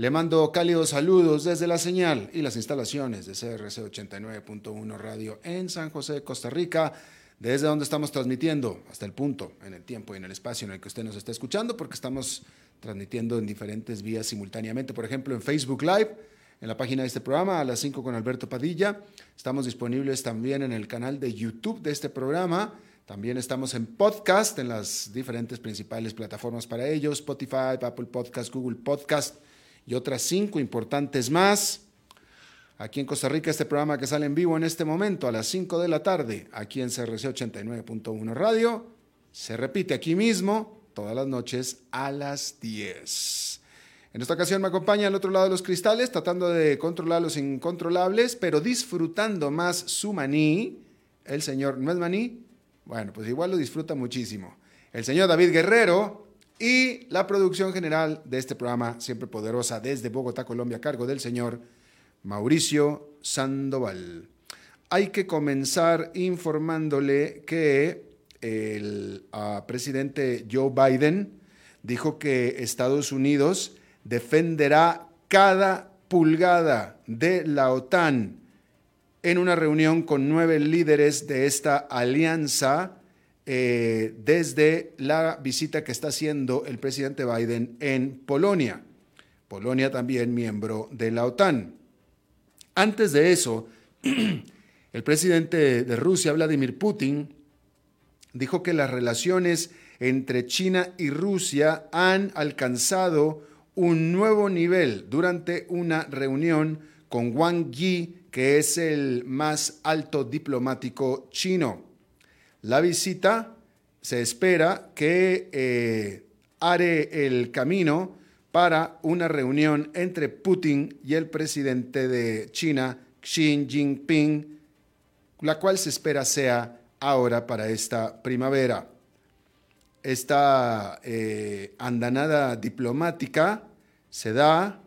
Le mando cálidos saludos desde la señal y las instalaciones de CRC 89.1 Radio en San José, Costa Rica, desde donde estamos transmitiendo hasta el punto, en el tiempo y en el espacio en el que usted nos está escuchando, porque estamos transmitiendo en diferentes vías simultáneamente, por ejemplo, en Facebook Live, en la página de este programa, a las 5 con Alberto Padilla. Estamos disponibles también en el canal de YouTube de este programa también estamos en podcast, en las diferentes principales plataformas para ellos, Spotify, Apple Podcast, Google Podcast y otras cinco importantes más. Aquí en Costa Rica, este programa que sale en vivo en este momento a las 5 de la tarde, aquí en CRC 89.1 Radio, se repite aquí mismo todas las noches a las 10. En esta ocasión me acompaña al otro lado de los cristales, tratando de controlar los incontrolables, pero disfrutando más su maní, el señor, ¿no es maní? Bueno, pues igual lo disfruta muchísimo. El señor David Guerrero y la producción general de este programa, siempre poderosa, desde Bogotá, Colombia, a cargo del señor Mauricio Sandoval. Hay que comenzar informándole que el ah, presidente Joe Biden dijo que Estados Unidos defenderá cada pulgada de la OTAN en una reunión con nueve líderes de esta alianza eh, desde la visita que está haciendo el presidente Biden en Polonia. Polonia también miembro de la OTAN. Antes de eso, el presidente de Rusia, Vladimir Putin, dijo que las relaciones entre China y Rusia han alcanzado un nuevo nivel durante una reunión con Wang Yi, que es el más alto diplomático chino. La visita se espera que eh, el camino para una reunión entre Putin y el presidente de China, Xi Jinping, la cual se espera sea ahora para esta primavera. Esta eh, andanada diplomática se da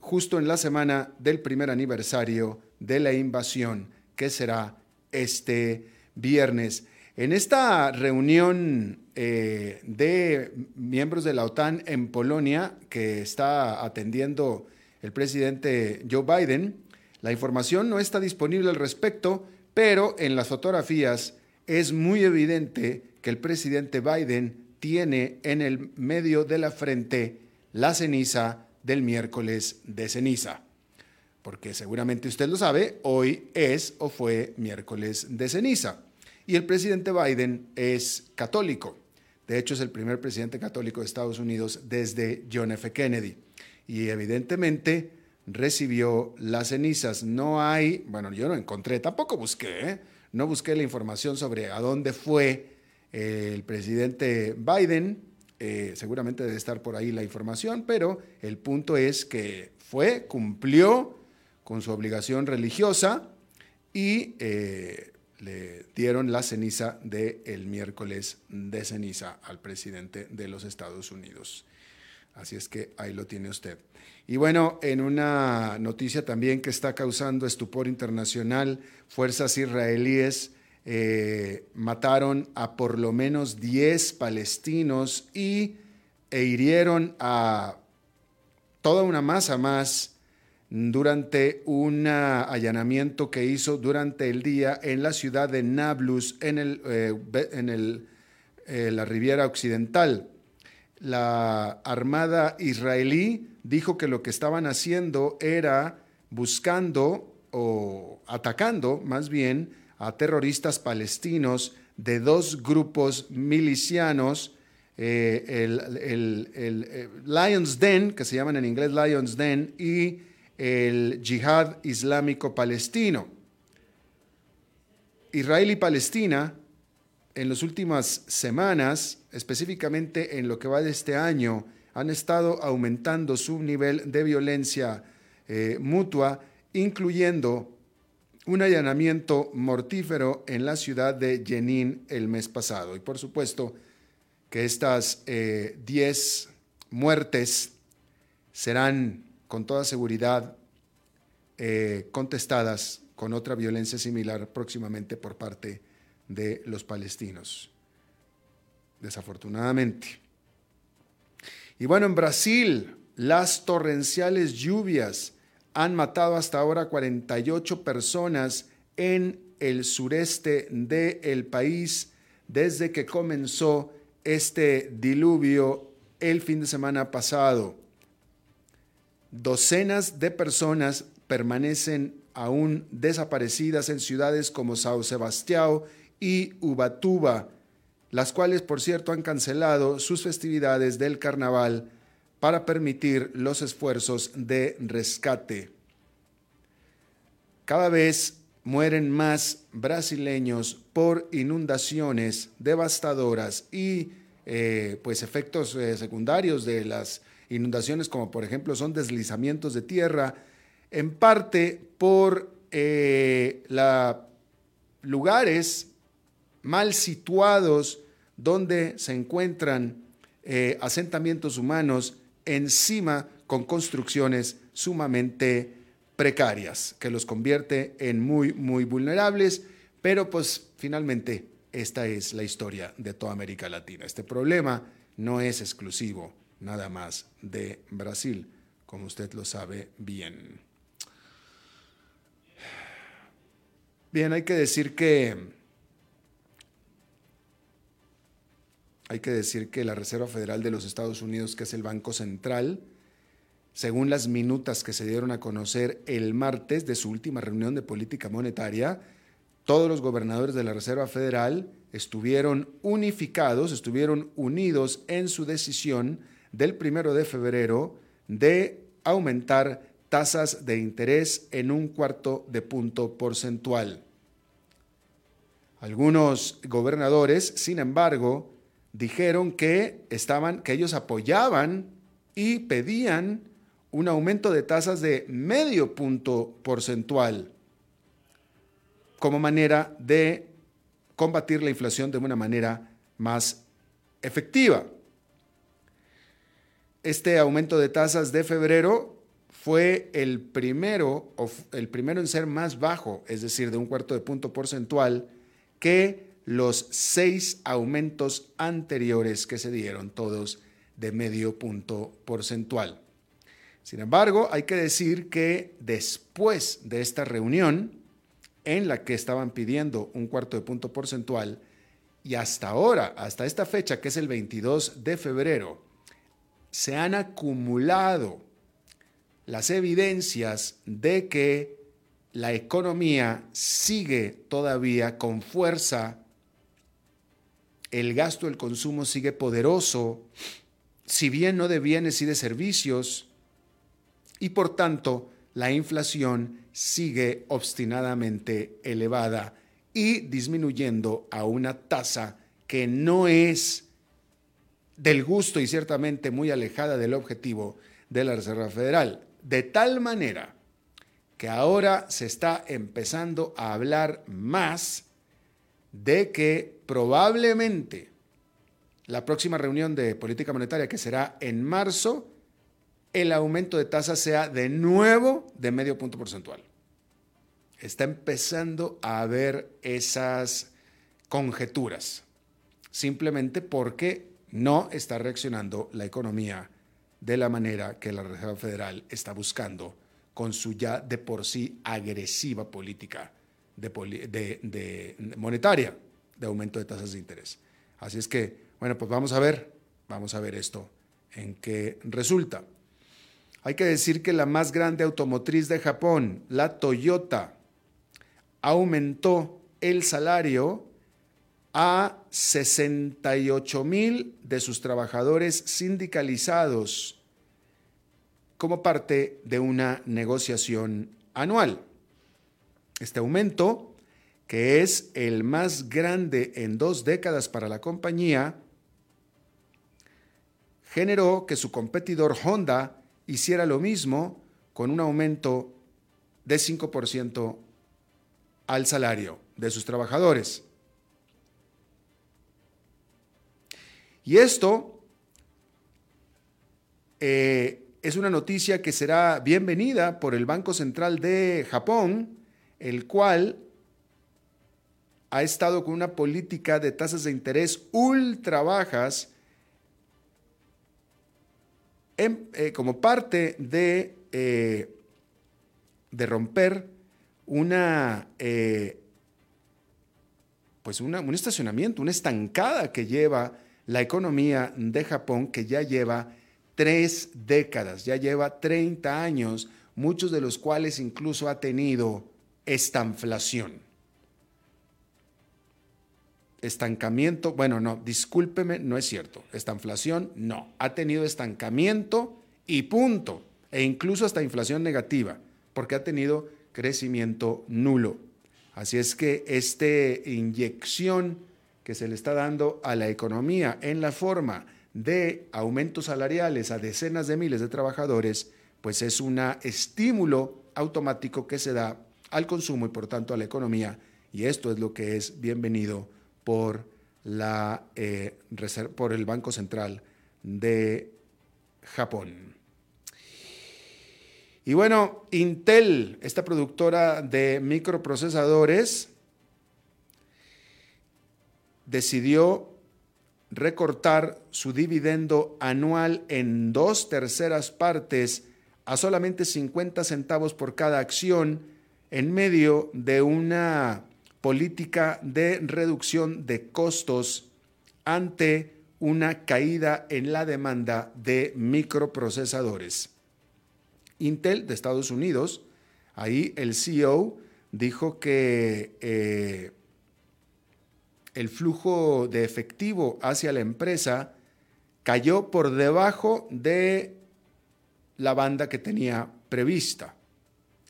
justo en la semana del primer aniversario de la invasión, que será este viernes. En esta reunión eh, de miembros de la OTAN en Polonia, que está atendiendo el presidente Joe Biden, la información no está disponible al respecto, pero en las fotografías es muy evidente que el presidente Biden tiene en el medio de la frente la ceniza del miércoles de ceniza. Porque seguramente usted lo sabe, hoy es o fue miércoles de ceniza. Y el presidente Biden es católico. De hecho, es el primer presidente católico de Estados Unidos desde John F. Kennedy. Y evidentemente recibió las cenizas. No hay, bueno, yo no encontré, tampoco busqué, ¿eh? no busqué la información sobre a dónde fue el presidente Biden, eh, seguramente debe estar por ahí la información, pero el punto es que fue, cumplió con su obligación religiosa y eh, le dieron la ceniza del miércoles de ceniza al presidente de los Estados Unidos. Así es que ahí lo tiene usted. Y bueno, en una noticia también que está causando estupor internacional, fuerzas israelíes eh, mataron a por lo menos 10 palestinos y, e hirieron a toda una masa más durante un allanamiento que hizo durante el día en la ciudad de Nablus, en, el, eh, en el, eh, la Riviera Occidental. La Armada israelí dijo que lo que estaban haciendo era buscando o atacando más bien a terroristas palestinos de dos grupos milicianos, eh, el, eh, Lions Den, que se llaman en inglés Lions Den, y el Yihad Islámico Palestino. Israel y Palestina en las últimas semanas, específicamente en lo que va de este año, han estado aumentando su nivel de violencia eh, mutua, incluyendo un allanamiento mortífero en la ciudad de Jenin el mes pasado. Y por supuesto que estas 10 eh, muertes serán con toda seguridad eh, contestadas con otra violencia similar próximamente por parte de los palestinos, desafortunadamente. Y bueno, en Brasil, las torrenciales lluvias han matado hasta ahora 48 personas en el sureste del país desde que comenzó este diluvio el fin de semana pasado. Docenas de personas permanecen aún desaparecidas en ciudades como Sao Sebastião y Ubatuba, las cuales, por cierto, han cancelado sus festividades del carnaval para permitir los esfuerzos de rescate. Cada vez mueren más brasileños por inundaciones devastadoras y eh, pues efectos eh, secundarios de las inundaciones, como por ejemplo son deslizamientos de tierra, en parte por eh, lugares mal situados donde se encuentran eh, asentamientos humanos encima con construcciones sumamente precarias, que los convierte en muy, muy vulnerables, pero pues finalmente esta es la historia de toda América Latina. Este problema no es exclusivo nada más de Brasil, como usted lo sabe bien. Bien, hay que decir que hay que decir que la Reserva Federal de los Estados Unidos, que es el Banco Central, según las minutas que se dieron a conocer el martes de su última reunión de política monetaria, todos los gobernadores de la Reserva Federal estuvieron unificados, estuvieron unidos en su decisión del primero de febrero de aumentar tasas de interés en un cuarto de punto porcentual. Algunos gobernadores, sin embargo, dijeron que estaban que ellos apoyaban y pedían un aumento de tasas de medio punto porcentual como manera de combatir la inflación de una manera más efectiva. Este aumento de tasas de febrero fue el primero, el primero en ser más bajo, es decir, de un cuarto de punto porcentual que los seis aumentos anteriores que se dieron, todos de medio punto porcentual. Sin embargo, hay que decir que después de esta reunión, en la que estaban pidiendo un cuarto de punto porcentual, y hasta ahora, hasta esta fecha, que es el 22 de febrero, se han acumulado las evidencias de que la economía sigue todavía con fuerza, el gasto, el consumo sigue poderoso, si bien no de bienes y de servicios, y por tanto la inflación sigue obstinadamente elevada y disminuyendo a una tasa que no es del gusto y ciertamente muy alejada del objetivo de la Reserva Federal. De tal manera que ahora se está empezando a hablar más de que probablemente la próxima reunión de política monetaria, que será en marzo, el aumento de tasas sea de nuevo de medio punto porcentual. Está empezando a haber esas conjeturas, simplemente porque no está reaccionando la economía de la manera que la Reserva Federal está buscando con su ya de por sí agresiva política de, monetaria de aumento de tasas de interés. Así es que, bueno, pues vamos a ver, vamos a ver esto en qué resulta. Hay que decir que la más grande automotriz de Japón, la Toyota, aumentó el salario a 68 mil de sus trabajadores sindicalizados como parte de una negociación anual. Este aumento, que es el más grande en dos décadas para la compañía, generó que su competidor Honda hiciera lo mismo con un aumento de 5% al salario de sus trabajadores. Y esto eh, es una noticia que será bienvenida por el Banco Central de Japón, el cual ha estado con una política de tasas de interés ultra bajas eh, como parte de, eh, de romper una, pues un estacionamiento, una estancada que lleva la economía de Japón, que ya lleva tres décadas, ya lleva 30 años, muchos de los cuales incluso ha tenido estanflación estancamiento, bueno, no, discúlpeme, no es cierto. Esta inflación, no. Ha tenido estancamiento y punto. E incluso hasta inflación negativa, porque ha tenido crecimiento nulo. Así es que esta inyección que se le está dando a la economía en la forma de aumentos salariales a decenas de miles de trabajadores, pues es un estímulo automático que se da al consumo y por tanto a la economía. Y esto es lo que es bienvenido por, la, eh, por el Banco Central de Japón. Y bueno, Intel, esta productora de microprocesadores, decidió recortar su dividendo anual en dos terceras partes a solamente 50 centavos por cada acción en medio de una política de reducción de costos ante una caída en la demanda de microprocesadores. Intel de Estados Unidos, ahí el CEO dijo que eh, el flujo de efectivo hacia la empresa cayó por debajo de la banda que tenía prevista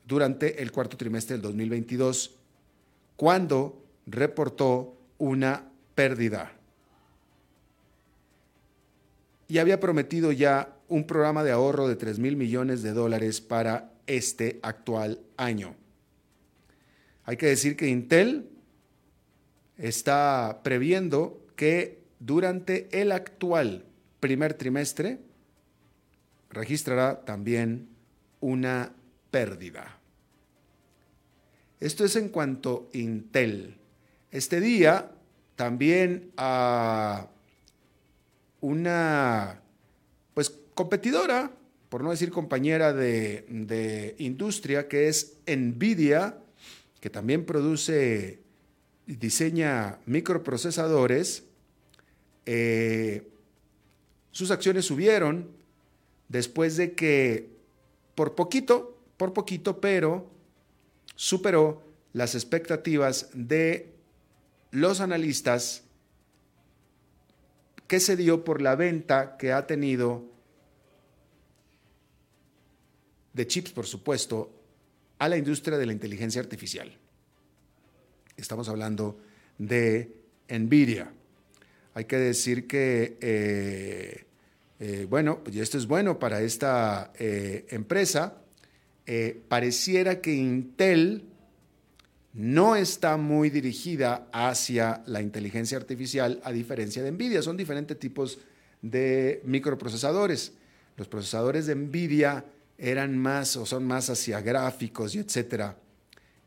durante el cuarto trimestre del 2022 cuando reportó una pérdida. Y había prometido ya un programa de ahorro de 3 mil millones de dólares para este actual año. Hay que decir que Intel está previendo que durante el actual primer trimestre registrará también una pérdida. Esto es en cuanto a Intel. Este día también a una pues competidora, por no decir compañera de, industria, que es Nvidia, que también produce diseña microprocesadores, eh, sus acciones subieron después de que por poquito, por poquito, pero superó las expectativas de los analistas que se dio por la venta que ha tenido de chips, por supuesto, a la industria de la inteligencia artificial. Estamos hablando de Nvidia. Hay que decir que, eh, eh, bueno, y esto es bueno para esta eh, empresa, pareciera que Intel no está muy dirigida hacia la inteligencia artificial a diferencia de Nvidia. Son diferentes tipos de microprocesadores. Los procesadores de Nvidia eran más o son más hacia gráficos y etcétera.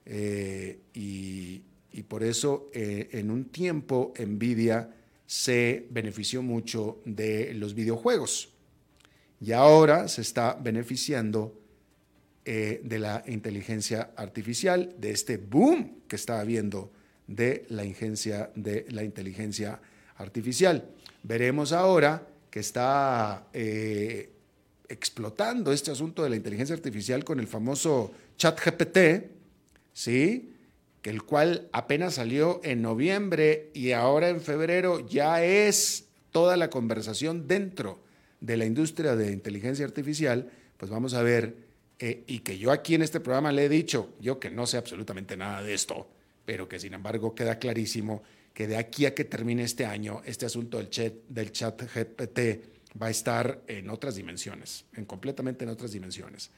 Y, por eso eh, en un tiempo Nvidia se benefició mucho de los videojuegos y ahora se está beneficiando eh, de la inteligencia artificial, de este boom que está habiendo de la, de la inteligencia artificial. Veremos ahora que está eh, explotando este asunto de la inteligencia artificial con el famoso chat GPT, ¿sí? Que el cual apenas salió en noviembre y ahora en febrero ya es toda la conversación dentro de la industria de inteligencia artificial, pues vamos a ver, eh, y que yo aquí en este programa le he dicho, yo que no sé absolutamente nada de esto, pero que sin embargo queda clarísimo que de aquí a que termine este año, este asunto del chat, del chat GPT va a estar en otras dimensiones, en completamente en otras dimensiones.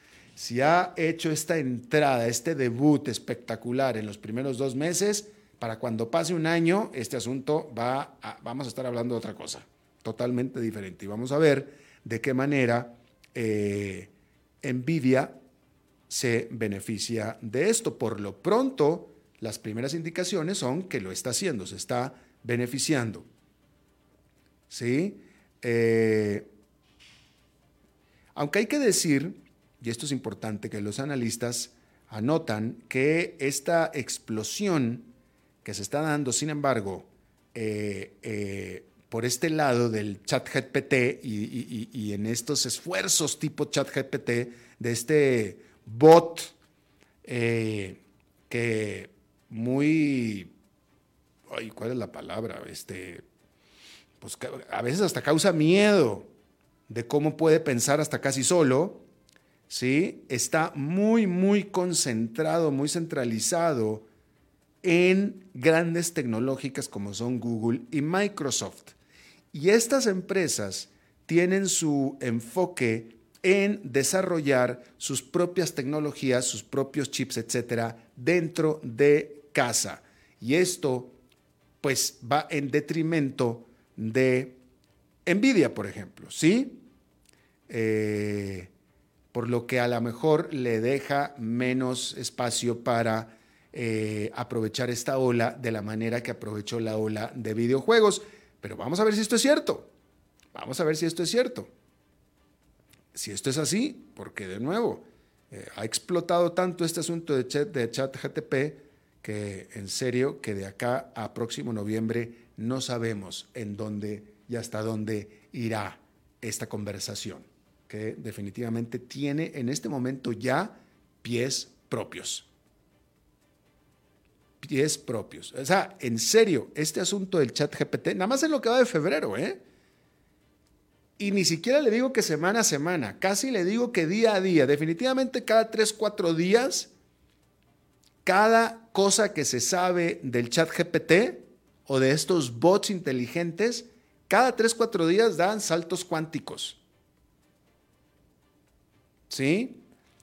Si ha hecho esta entrada, este debut espectacular en los primeros dos meses, para cuando pase un año, este asunto va a, vamos a estar hablando de otra cosa, totalmente diferente. Y vamos a ver de qué manera eh, Nvidia se beneficia de esto. Por lo pronto, las primeras indicaciones son que lo está haciendo, se está beneficiando. ¿Sí? Eh, aunque hay que decir, y esto es importante, que los analistas anotan que esta explosión que se está dando, sin embargo, eh, eh, por este lado del chat GPT y, en estos esfuerzos tipo chat GPT de este bot que muy, ¿cuál es la palabra? Este, pues a veces hasta causa miedo de cómo puede pensar hasta casi solo, ¿sí? Está muy, muy concentrado, muy centralizado en grandes tecnológicas como son Google y Microsoft. Y estas empresas tienen su enfoque en desarrollar sus propias tecnologías, sus propios chips, etcétera, dentro de casa. Y esto, pues, va en detrimento de Nvidia, por ejemplo, ¿sí? Eh, por lo que a lo mejor le deja menos espacio para eh, aprovechar esta ola de la manera que aprovechó la ola de videojuegos. Pero vamos a ver si esto es cierto. Vamos a ver si esto es cierto. Si esto es así, porque de nuevo, eh, ha explotado tanto este asunto de chat, de chat GTP que en serio que de acá a próximo noviembre no sabemos en dónde y hasta dónde irá esta conversación, que definitivamente tiene en este momento ya pies propios. Pies propios. O sea, en serio, este asunto del chat GPT, nada más en lo que va de febrero, ¿eh? Y ni siquiera le digo que semana a semana, casi le digo que día a día, definitivamente cada tres, cuatro días, cada cosa que se sabe del chat GPT o de estos bots inteligentes, cada tres, cuatro días dan saltos cuánticos. ¿Sí?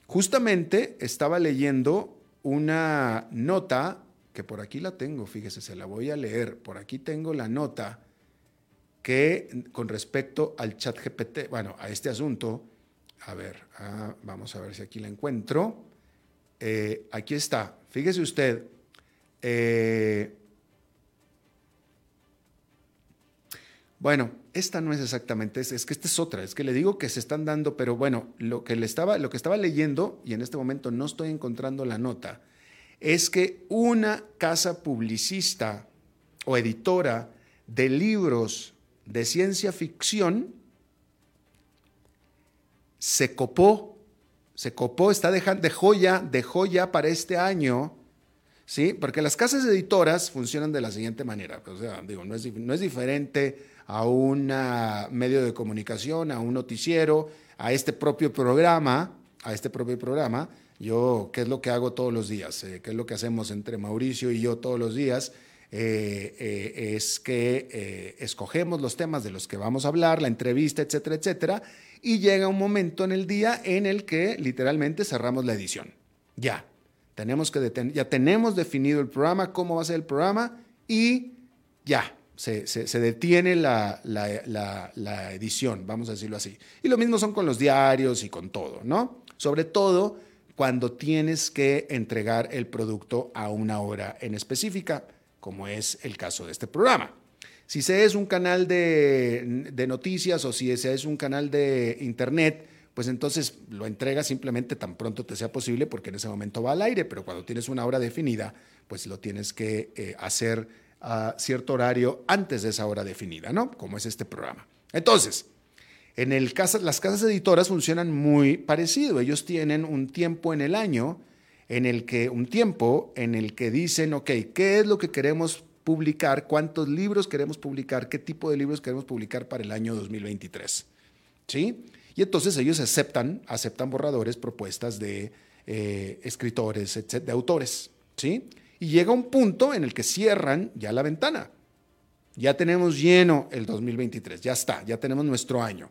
Justamente estaba leyendo una nota, que por aquí la tengo, fíjese, se la voy a leer, por aquí tengo la nota que con respecto al chat GPT, bueno, a este asunto, a ver, ah, vamos a ver si aquí la encuentro. Eh, aquí está, fíjese usted. Eh, bueno, esta no es exactamente, es, es, que esta es otra, es que le digo que se están dando, pero bueno, lo que, le estaba, lo que estaba leyendo, y en este momento no estoy encontrando la nota, es que una casa publicista o editora de libros de ciencia ficción se copó, se copó, está dejando, de joya, de joya para este año, ¿sí? Porque las casas editoras funcionan de la siguiente manera, o sea, digo, no es, no es diferente a un medio de comunicación, a un noticiero, a este propio programa, a este propio programa. Yo, ¿qué es lo que hago todos los días? Eh, ¿Qué es lo que hacemos entre Mauricio y yo todos los días? Eh, eh, es que escogemos los temas de los que vamos a hablar, la entrevista, etcétera, etcétera, y llega un momento en el día en el que literalmente cerramos la edición. Ya, tenemos que ya tenemos definido el programa, cómo va a ser el programa, y ya, se, detiene la, edición, vamos a decirlo así. Y lo mismo son con los diarios y con todo, ¿no? Sobre todo cuando tienes que entregar el producto a una hora en específica como es el caso de este programa. Si ese es un canal de, noticias o si ese es un canal de internet, pues entonces lo entrega simplemente tan pronto te sea posible porque en ese momento va al aire, pero cuando tienes una hora definida, pues lo tienes que eh, hacer a cierto horario antes de esa hora definida, ¿no? Como es este programa. Entonces, En las casas editoras funcionan muy parecido. Ellos tienen un tiempo en el año en el que, un tiempo en el que dicen, ok, ¿qué es lo que queremos publicar? ¿Cuántos libros queremos publicar? ¿Qué tipo de libros queremos publicar para el año 2023? ¿Sí? Y entonces ellos aceptan, aceptan borradores, propuestas de eh, escritores, de autores. ¿Sí? Y llega un punto en el que cierran ya la ventana. Ya tenemos lleno el 2023, ya está, ya tenemos nuestro año.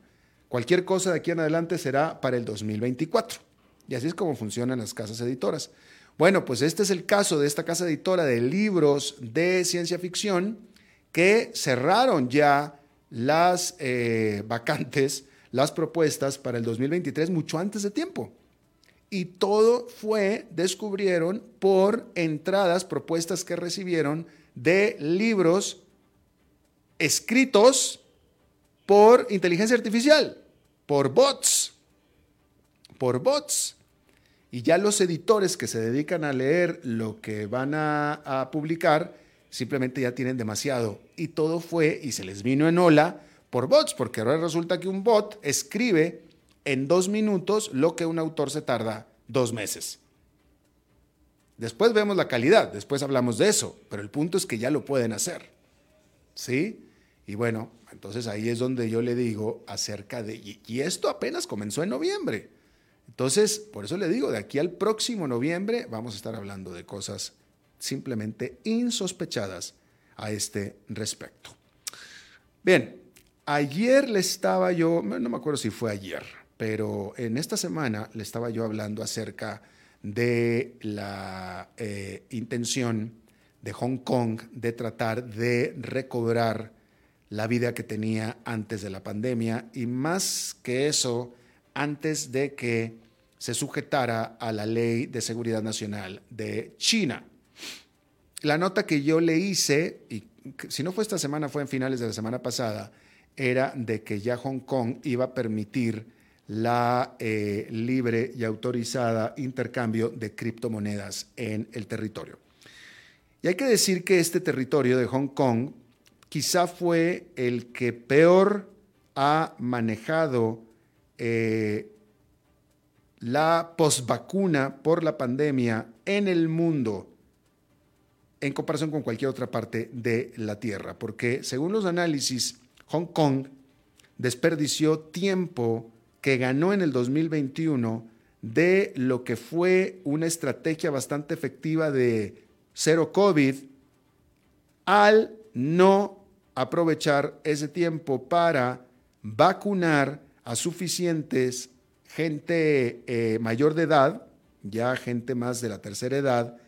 Cualquier cosa de aquí en adelante será para el 2024. Y así es como funcionan las casas editoras. Bueno, pues este es el caso de esta casa editora de libros de ciencia ficción que cerraron ya las eh, vacantes, las propuestas para el 2023 mucho antes de tiempo. Y todo fue, descubrieron, por entradas, propuestas que recibieron de libros escritos por inteligencia artificial, por bots, por bots. Y ya los editores que se dedican a leer lo que van a, publicar, simplemente ya tienen demasiado. Y todo fue, y se les vino en ola, por bots, porque ahora resulta que un bot escribe en dos minutos lo que un autor se tarda dos meses. Después vemos la calidad, después hablamos de eso, pero el punto es que ya lo pueden hacer. ¿Sí? Y bueno, entonces ahí es donde yo le digo acerca de, y, esto apenas comenzó en noviembre. Entonces, por eso le digo, de aquí al próximo noviembre vamos a estar hablando de cosas simplemente insospechadas a este respecto. Bien, ayer le estaba yo, no me acuerdo si fue ayer, pero en esta semana le estaba yo hablando acerca de la eh, intención de Hong Kong de tratar de recobrar la vida que tenía antes de la pandemia y más que eso, antes de que se sujetara a la ley de seguridad nacional de China. La nota que yo le hice, y si no fue esta semana, fue en finales de la semana pasada, era de que ya Hong Kong iba a permitir la eh, libre y autorizada intercambio de criptomonedas en el territorio. Y hay que decir que este territorio de Hong Kong quizá fue el que peor ha manejado eh, la posvacuna por la pandemia en el mundo en comparación con cualquier otra parte de la Tierra, porque según los análisis, Hong Kong desperdició tiempo que ganó en el 2021 de lo que fue una estrategia bastante efectiva de cero COVID al no aprovechar ese tiempo para vacunar a suficientes gente eh, mayor de edad, ya gente más de la tercera edad,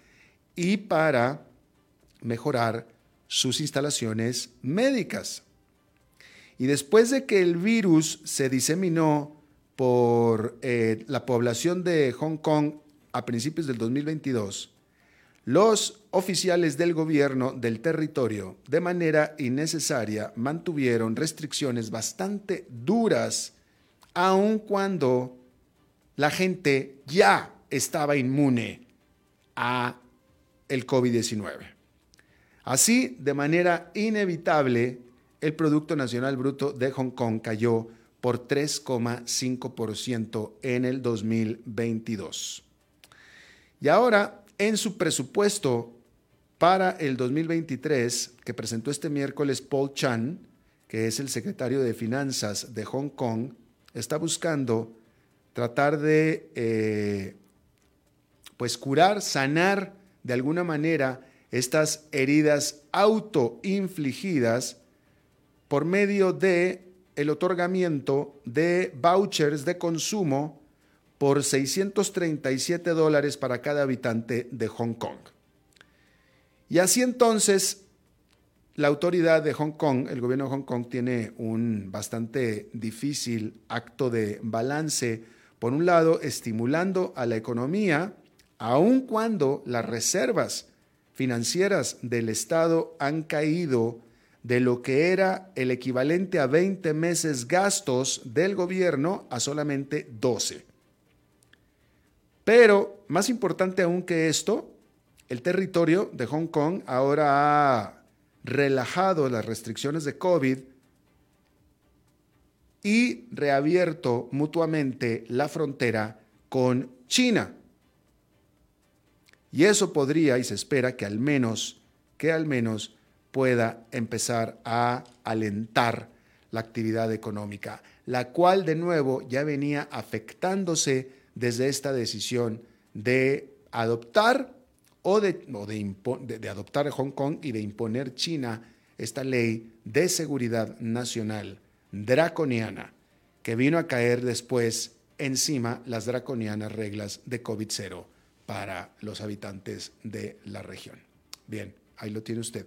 y para mejorar sus instalaciones médicas. Y después de que el virus se diseminó por eh, la población de Hong Kong a principios del 2022, los oficiales del gobierno del territorio, de manera innecesaria, mantuvieron restricciones bastante duras, aun cuando la gente ya estaba inmune a el COVID-19. Así, de manera inevitable, el Producto Nacional Bruto de Hong Kong cayó por 3,5% en el 2022. Y ahora en su presupuesto para el 2023, que presentó este miércoles Paul Chan, que es el secretario de Finanzas de Hong Kong, está buscando tratar de eh, pues curar, sanar de alguna manera estas heridas autoinfligidas por medio de el otorgamiento de vouchers de consumo por 637 dólares para cada habitante de Hong Kong. Y así entonces, la autoridad de Hong Kong, el gobierno de Hong Kong, tiene un bastante difícil acto de balance, por un lado, estimulando a la economía, aun cuando las reservas financieras del Estado han caído de lo que era el equivalente a 20 meses gastos del gobierno a solamente 12. Pero más importante aún que esto, el territorio de Hong Kong ahora ha relajado las restricciones de COVID y reabierto mutuamente la frontera con China. Y eso podría y se espera que al menos, que al menos pueda empezar a alentar la actividad económica, la cual de nuevo ya venía afectándose desde esta decisión de adoptar o de, de, adoptar Hong Kong y de imponer China esta ley de seguridad nacional draconiana que vino a caer después encima las draconianas reglas de COVID-0 para los habitantes de la región. Bien, ahí lo tiene usted.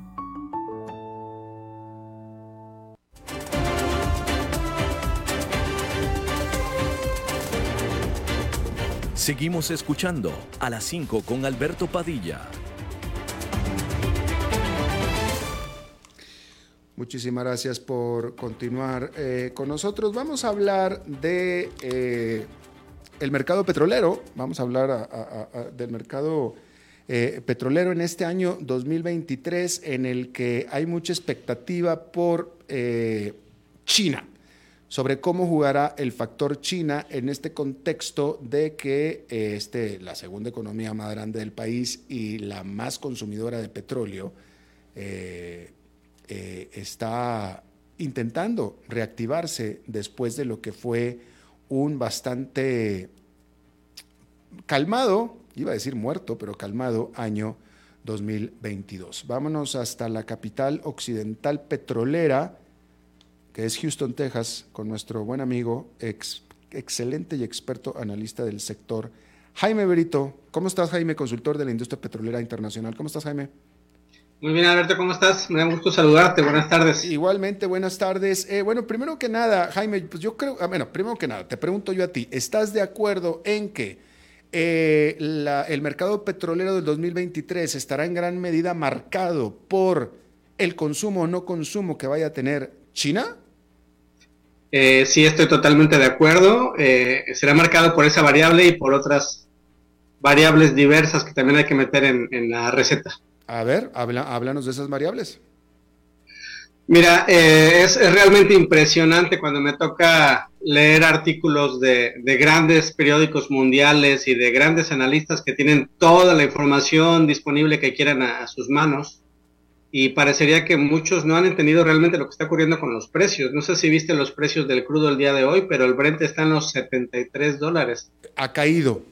Seguimos escuchando a las 5 con Alberto Padilla. Muchísimas gracias por continuar eh, con nosotros. Vamos a hablar de eh, el mercado petrolero. Vamos a hablar del mercado eh, petrolero en este año 2023, en el que hay mucha expectativa por China sobre cómo jugará el factor China en este contexto de que este, la segunda economía más grande del país y la más consumidora de petróleo eh, está intentando reactivarse después de lo que fue un bastante calmado, iba a decir muerto, pero calmado año 2022. Vámonos hasta la capital occidental petrolera, que es Houston, Texas, con nuestro buen amigo, excelente y experto analista del sector, Jaime Berito. ¿Cómo estás, Jaime, consultor de la industria petrolera internacional? ¿Cómo estás, Jaime? Muy bien, Alberto, ¿cómo estás? Me da gusto saludarte. Buenas tardes. Igualmente, buenas tardes. Eh, bueno, primero que nada, Jaime, pues yo creo, ah, bueno, primero que nada, te pregunto yo a ti, ¿estás de acuerdo en que eh, el mercado petrolero del 2023 estará en gran medida marcado por el consumo o no consumo que vaya a tener China? Eh, sí, estoy totalmente de acuerdo. será marcado por esa variable y por otras variables diversas que también hay que meter en la receta. A ver, háblanos de esas variables. Mira, eh, es, realmente impresionante cuando me toca leer artículos de, grandes periódicos mundiales y de grandes analistas que tienen toda la información disponible que quieran a, sus manos. Y parecería que muchos no han entendido realmente lo que está ocurriendo con los precios. No sé si viste los precios del crudo el día de hoy, pero el Brent está en los 73 dólares. Ha caído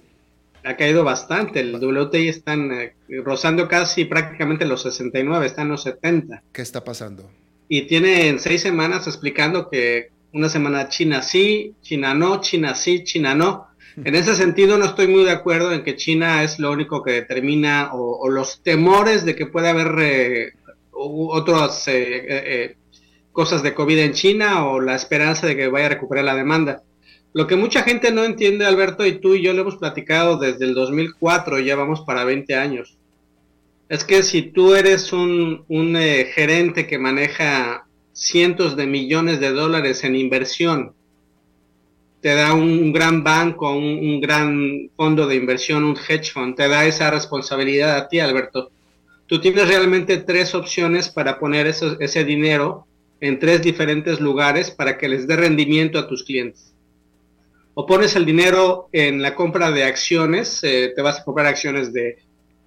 ha caído bastante. El WTI están eh, rozando casi prácticamente los 69, están en los 70. ¿Qué está pasando? Y tienen seis semanas explicando que una semana China sí, China no, China sí, China no. En ese sentido no estoy muy de acuerdo en que China es lo único que determina o, los temores de que puede haber eh, otras eh, cosas de COVID en China o la esperanza de que vaya a recuperar la demanda. Lo que mucha gente no entiende, Alberto, y tú y yo lo hemos platicado desde el 2004, ya vamos para 20 años, es que si tú eres un, eh, gerente que maneja cientos de millones de dólares en inversión, te da un, gran banco, un, gran fondo de inversión, un hedge fund, te da esa responsabilidad a ti, Alberto. Tú tienes realmente tres opciones para poner ese dinero en tres diferentes lugares para que les dé rendimiento a tus clientes. O pones el dinero en la compra de acciones, eh, te vas a comprar acciones de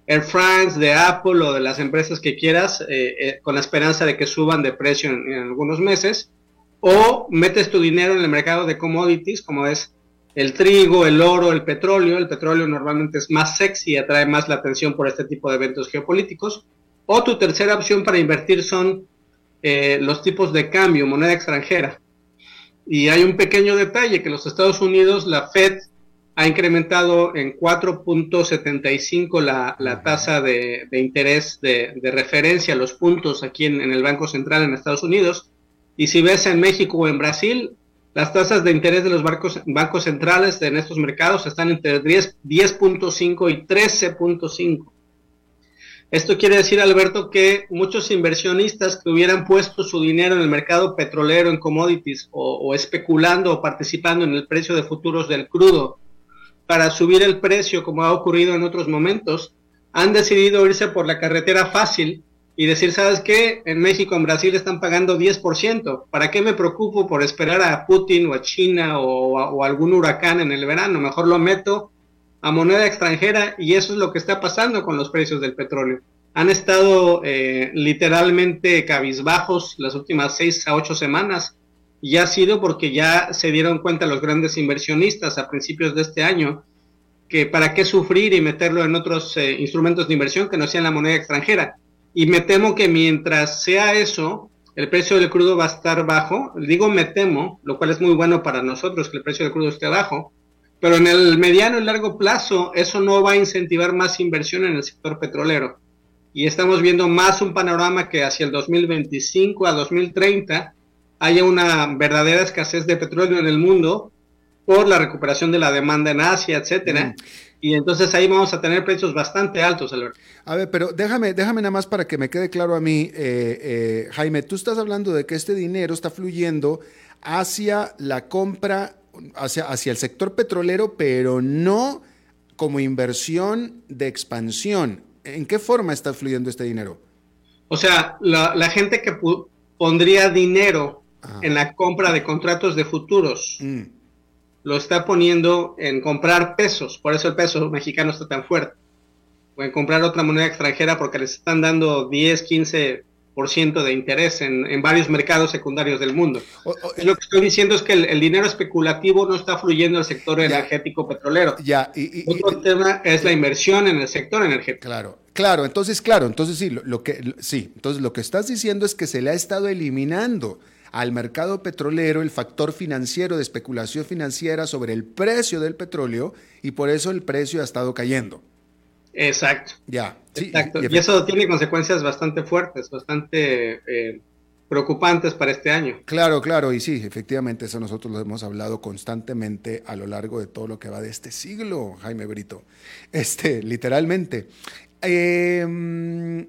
Air France, de Apple o de las empresas que quieras, eh, eh, con la esperanza de que suban de precio en, algunos meses, o metes tu dinero en el mercado de commodities, como es el trigo, el oro, el petróleo. El petróleo normalmente es más sexy y atrae más la atención por este tipo de eventos geopolíticos. O tu tercera opción para invertir son eh, los tipos de cambio, moneda extranjera. Y hay un pequeño detalle que los Estados Unidos, la Fed, ha incrementado en 4.75 la, la, tasa de, interés de, referencia, los puntos aquí en, el Banco Central en Estados Unidos. Y si ves en México o en Brasil, las tasas de interés de los bancos, centrales en estos mercados están entre 10.5 y 13.5. Esto quiere decir, Alberto, que muchos inversionistas que hubieran puesto su dinero en el mercado petrolero, en commodities, o especulando o participando en el precio de futuros del crudo, para subir el precio, como ha ocurrido en otros momentos, han decidido irse por la carretera fácil y decir, ¿sabes qué? En México, en Brasil están pagando 10%. ¿Para qué me preocupo por esperar a Putin o a China o, algún huracán en el verano? Mejor lo meto a moneda extranjera y eso es lo que está pasando con los precios del petróleo. Han estado eh, literalmente cabizbajos las últimas seis a ocho semanas y ha sido porque ya se dieron cuenta los grandes inversionistas a principios de este año que para qué sufrir y meterlo en otros eh, instrumentos de inversión que no sean la moneda extranjera. Y me temo que mientras sea eso, el precio del crudo va a estar bajo. Digo me temo, lo cual es muy bueno para nosotros que el precio del crudo esté bajo, pero en el mediano y largo plazo eso no va a incentivar más inversión en el sector petrolero. Y estamos viendo más un panorama que hacia el 2025 a 2030 haya una verdadera escasez de petróleo en el mundo por la recuperación de la demanda en Asia, etcétera. Mm. Y entonces ahí vamos a tener precios bastante altos, Alberto. A ver, pero déjame, déjame nada más para que me quede claro a mí, eh, eh, Jaime, tú estás hablando de que este dinero está fluyendo hacia la compra, hacia, hacia el sector petrolero, pero no como inversión de expansión. ¿En qué forma está fluyendo este dinero? O sea, la, gente que pondría dinero en la compra de contratos de futuros. Mm. Lo está poniendo en comprar pesos, por eso el peso mexicano está tan fuerte. O en comprar otra moneda extranjera porque les están dando 10, 15% de interés en, varios mercados secundarios del mundo. lo que estoy diciendo es que el, dinero especulativo no está fluyendo al sector energético petrolero. Ya, y, Otro tema es la inversión en el sector energético. Claro, claro, entonces, claro, entonces sí, lo, que, sí, entonces lo que estás diciendo es que se le ha estado eliminando al mercado petrolero el factor financiero de especulación financiera sobre el precio del petróleo y por eso el precio ha estado cayendo. Exacto. Ya. Exacto. Y, eso tiene consecuencias bastante fuertes, bastante eh, preocupantes para este año. Claro, claro, y sí, efectivamente, eso nosotros lo hemos hablado constantemente a lo largo de todo lo que va de este siglo, Jaime Brito. Este, literalmente. Em,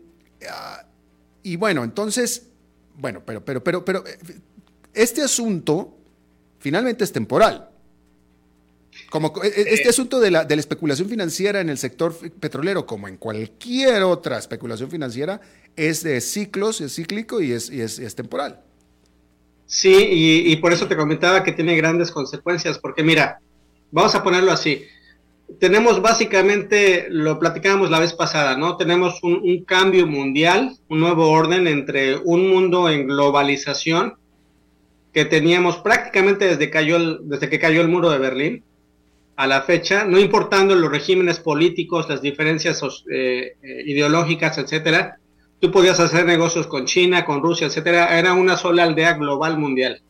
ah, y bueno, entonces, bueno, pero, pero, pero, pero, eh, este asunto finalmente es temporal. Como e, e, este asunto de la, de la, especulación financiera en el sector petrolero, como en cualquier otra especulación financiera, es de ciclos, es cíclico y es, y es, temporal. Sí, y, y, por eso te comentaba que tiene grandes consecuencias, porque mira, vamos a ponerlo así tenemos básicamente, lo platicábamos la vez pasada, ¿no? Tenemos un, cambio mundial, un nuevo orden entre un mundo en globalización que teníamos prácticamente desde, cayó desde que cayó el muro de Berlín a la fecha, no importando los regímenes políticos, las diferencias eh, eh, ideológicas, etcétera, tú podías hacer negocios con China, con Rusia, etcétera, era una sola aldea global mundial.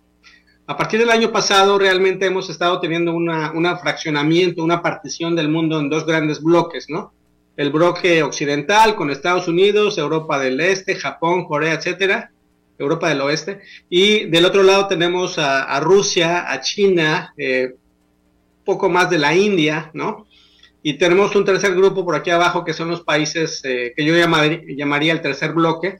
A partir del año pasado realmente hemos estado teniendo una, un fraccionamiento, una partición del mundo en dos grandes bloques, ¿no? El bloque occidental con Estados Unidos, Europa del Este, Japón, Corea, etcétera, Europa del Oeste, y del otro lado tenemos a, Rusia, a China, eh, poco más de la India, ¿no? Y tenemos un tercer grupo por aquí abajo que son los países eh, que yo llamaría el tercer bloque,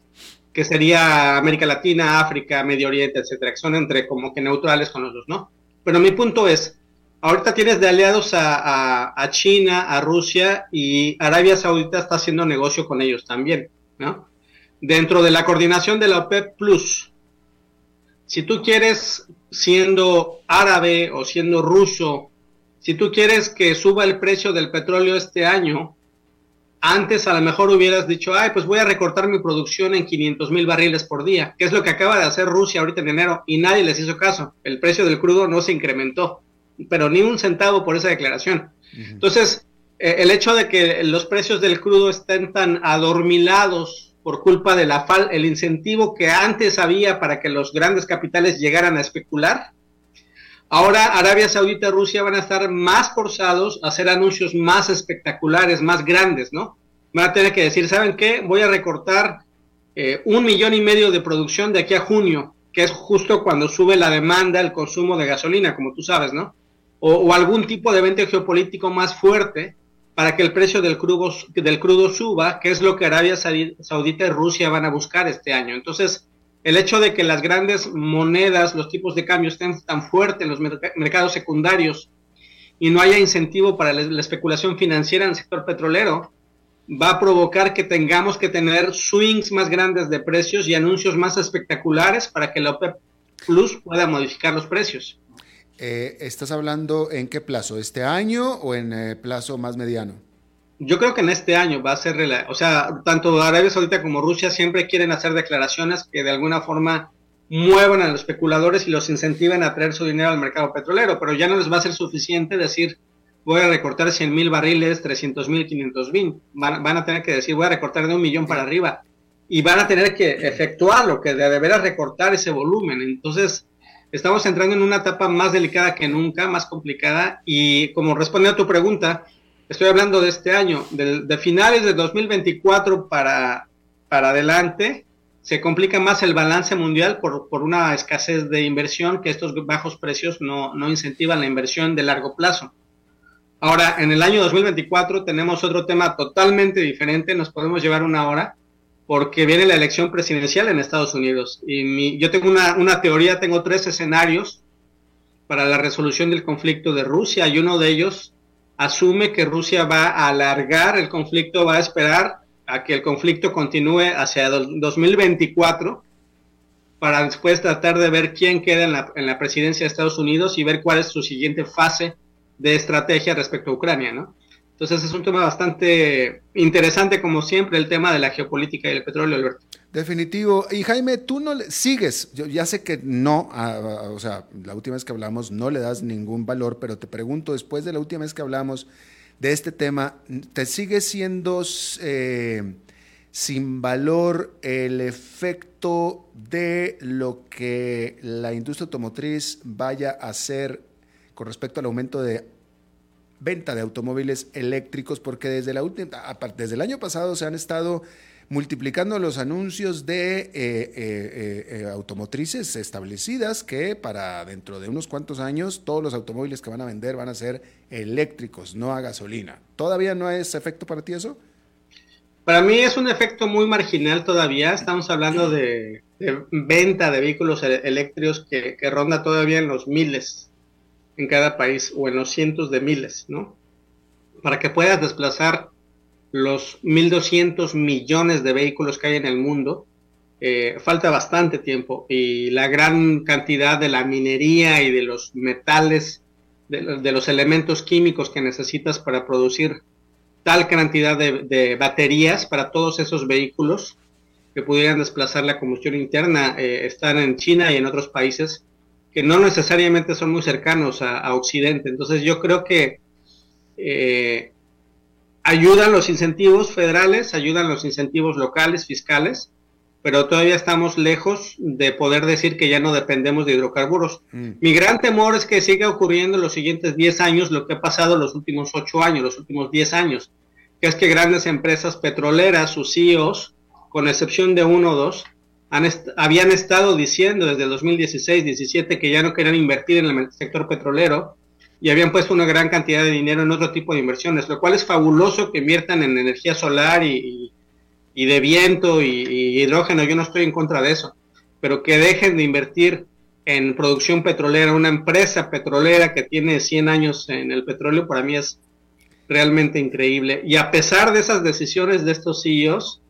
que sería América Latina, África, Medio Oriente, etcétera, que son entre como que neutrales con los dos, ¿no? Pero mi punto es, ahorita tienes de aliados a, China, a Rusia y Arabia Saudita está haciendo negocio con ellos también, ¿no? Dentro de la coordinación de la OPEP Plus, si tú quieres, siendo árabe o siendo ruso, si tú quieres que suba el precio del petróleo este año, antes a lo mejor hubieras dicho, ay, pues voy a recortar mi producción en 500 mil barriles por día, que es lo que acaba de hacer Rusia ahorita en enero y nadie les hizo caso. El precio del crudo no se incrementó. pero ni un centavo por esa declaración. Entonces, eh, el hecho de que los precios del crudo estén tan adormilados por culpa de la fal el incentivo que antes había para que los grandes capitales llegaran a especular, ahora Arabia Saudita y Rusia van a estar más forzados a hacer anuncios más espectaculares, más grandes, ¿no? Van a tener que decir, ¿saben qué? Voy a recortar eh, un millón y medio de producción de aquí a junio, que es justo cuando sube la demanda, el consumo de gasolina, como tú sabes, ¿no? O, algún tipo de evento geopolítico más fuerte para que el precio del crudo, del crudo suba, que es lo que Arabia Saudita y Rusia van a buscar este año. Entonces, el hecho de que las grandes monedas, los tipos de cambio estén tan fuertes en los mercados secundarios y no haya incentivo para la especulación financiera en el sector petrolero, va a provocar que tengamos que tener swings más grandes de precios y anuncios más espectaculares para que la OPEP Plus pueda modificar los precios. Eh, ¿Estás hablando en qué plazo? ¿Este año o en eh, plazo más mediano? Yo creo que en este año va a ser, o sea, tanto Arabia Saudita como Rusia siempre quieren hacer declaraciones que de alguna forma muevan a los especuladores y los incentiven a traer su dinero al mercado petrolero, pero ya no les va a ser suficiente decir voy a recortar 100 mil barriles, 300 mil, 500 mil. Van, a tener que decir, voy a recortar de un millón para arriba. Y van a tener que efectuarlo, que de veras recortar ese volumen. Entonces, estamos entrando en una etapa más delicada que nunca, más complicada. Y como responde a tu pregunta, estoy hablando de este año, de, finales de 2024 para, para adelante, se complica más el balance mundial por, por, una escasez de inversión, que estos bajos precios no, no incentivan la inversión de largo plazo. Ahora, en el año 2024 tenemos otro tema totalmente diferente, nos podemos llevar una hora, porque viene la elección presidencial en Estados Unidos. Y yo tengo una, teoría, tengo tres escenarios para la resolución del conflicto de Rusia, y uno de ellos asume que Rusia va a alargar el conflicto, va a esperar a que el conflicto continúe hacia 2024 para después tratar de ver quién queda en la, en la presidencia de Estados Unidos y ver cuál es su siguiente fase de estrategia respecto a Ucrania, ¿no? Entonces es un tema bastante interesante, como siempre, el tema de la geopolítica y el petróleo, Alberto. Definitivo. Y Jaime, tú no le sigues, yo ya sé que no, o sea, la última vez que hablamos no le das ningún valor, pero te pregunto, después de la última vez que hablamos de este tema, ¿te sigue siendo eh, sin valor el efecto de lo que la industria automotriz vaya a hacer con respecto al aumento de venta de automóviles eléctricos, porque desde, la desde el año pasado se han estado multiplicando los anuncios de eh, eh, eh, automotrices establecidas que para dentro de unos cuantos años todos los automóviles que van a vender van a ser eléctricos, no a gasolina. ¿Todavía no es efecto para ti eso? Para mí es un efecto muy marginal todavía. Estamos hablando de, venta de vehículos eléctricos que, que ronda todavía en los miles en cada país o en los cientos de miles, ¿no? Para que puedas desplazar los 1.200 millones de vehículos que hay en el mundo, eh, falta bastante tiempo y la gran cantidad de la minería y de los metales, de, los elementos químicos que necesitas para producir tal cantidad de, baterías para todos esos vehículos que pudieran desplazar la combustión interna eh, están en China y en otros países que no necesariamente son muy cercanos a, Occidente. Entonces yo creo que eh, ayudan los incentivos federales, ayudan los incentivos locales, fiscales, pero todavía estamos lejos de poder decir que ya no dependemos de hidrocarburos. Mm. Mi gran temor es que siga ocurriendo en los siguientes 10 años lo que ha pasado en los últimos 8 años, los últimos 10 años, que es que grandes empresas petroleras, sus CEOs, con excepción de uno o dos, habían estado diciendo desde el 2016-17 que ya no querían invertir en el sector petrolero y habían puesto una gran cantidad de dinero en otro tipo de inversiones, lo cual es fabuloso que inviertan en energía solar y, de viento y, hidrógeno, yo no estoy en contra de eso, pero que dejen de invertir en producción petrolera, una empresa petrolera que tiene 100 años en el petróleo, para mí es realmente increíble. Y a pesar de esas decisiones de estos CEOs,